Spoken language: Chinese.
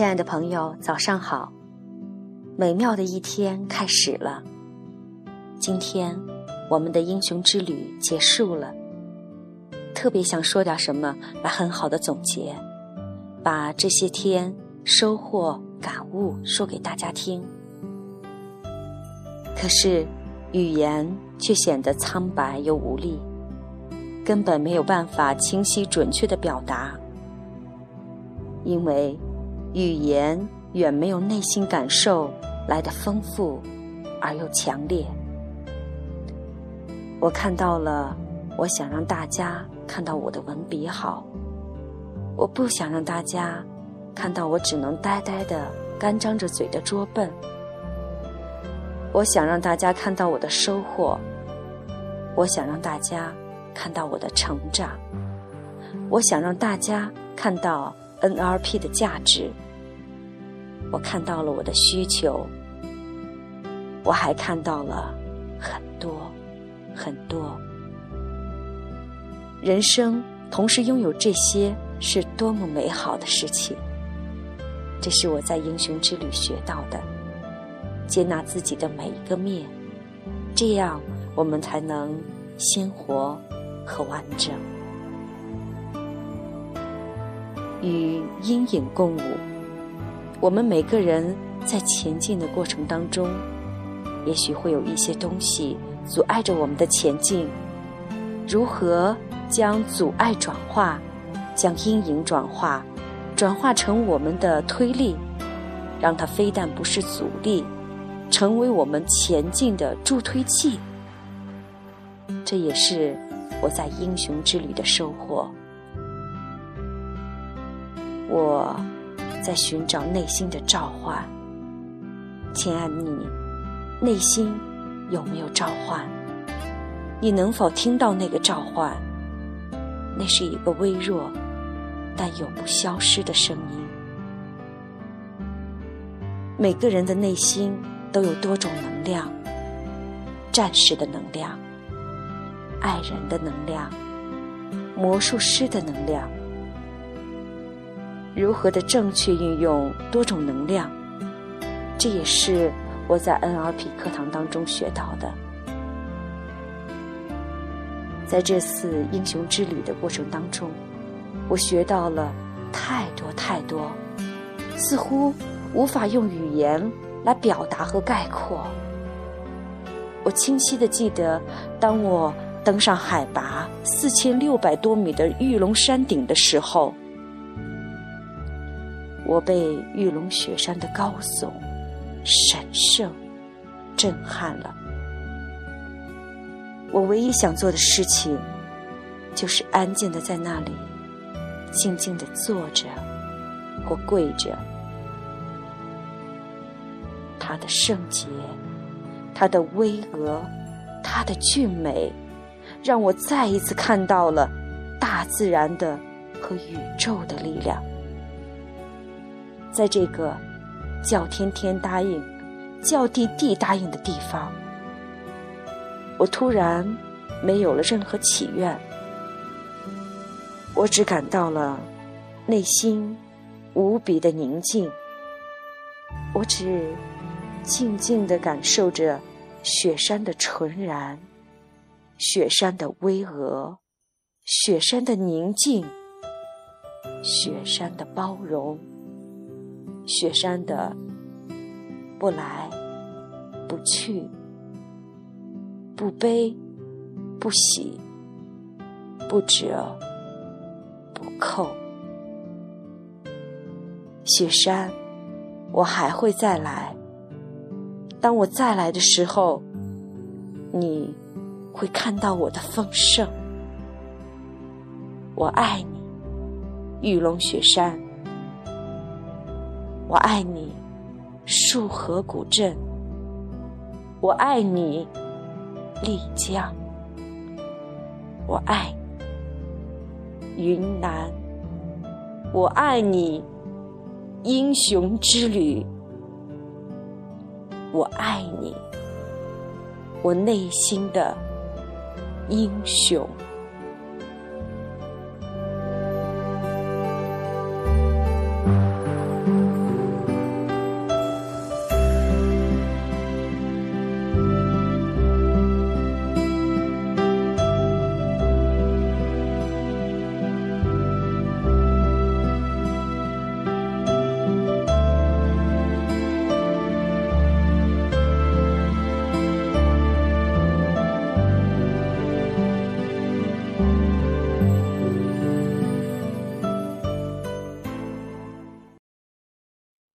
亲爱的朋友，早上好！美妙的一天开始了。今天，我们的英雄之旅结束了。特别想说点什么来很好的总结，把这些天收获感悟说给大家听。可是，语言却显得苍白又无力，根本没有办法清晰准确的表达，因为语言远没有内心感受来的丰富而又强烈。我看到了，我想让大家看到我的文笔好，我不想让大家看到我只能呆呆的干张着嘴的拙笨。我想让大家看到我的收获，我想让大家看到我的成长，我想让大家看到 NRP 的价值。我看到了我的需求，我还看到了很多很多。人生同时拥有这些是多么美好的事情！这是我在英雄之旅学到的。接纳自己的每一个面，这样我们才能鲜活和完整。与阴影共舞，我们每个人在前进的过程当中，也许会有一些东西阻碍着我们的前进。如何将阻碍转化，将阴影转化，转化成我们的推力，让它非但不是阻力。成为我们前进的助推器，这也是我在英雄之旅的收获。我在寻找内心的召唤，亲爱的你，内心有没有召唤？你能否听到那个召唤？那是一个微弱但永不消失的声音。每个人的内心。都有多种能量：战士的能量、爱人的能量、魔术师的能量。如何的正确运用多种能量，这也是我在 NLP 课堂当中学到的。在这次英雄之旅的过程当中，我学到了太多太多，似乎无法用语言。来表达和概括。我清晰的记得，当我登上海拔四千六百多米的玉龙山顶的时候，我被玉龙雪山的高耸、神圣震撼了。我唯一想做的事情，就是安静的在那里，静静的坐着或跪着。它的圣洁，它的巍峨，它的俊美，让我再一次看到了大自然的和宇宙的力量。在这个叫天天答应、叫地地答应的地方，我突然没有了任何祈愿，我只感到了内心无比的宁静。我只。静静地感受着雪山的纯然，雪山的巍峨，雪山的宁静，雪山的包容，雪山的不来不去，不悲不喜，不折不扣。雪山，我还会再来。当我再来的时候，你会看到我的丰盛。我爱你，玉龙雪山；我爱你，束河古镇；我爱你，丽江；我爱，云南；我爱你，英雄之旅。我爱你，我内心的英雄。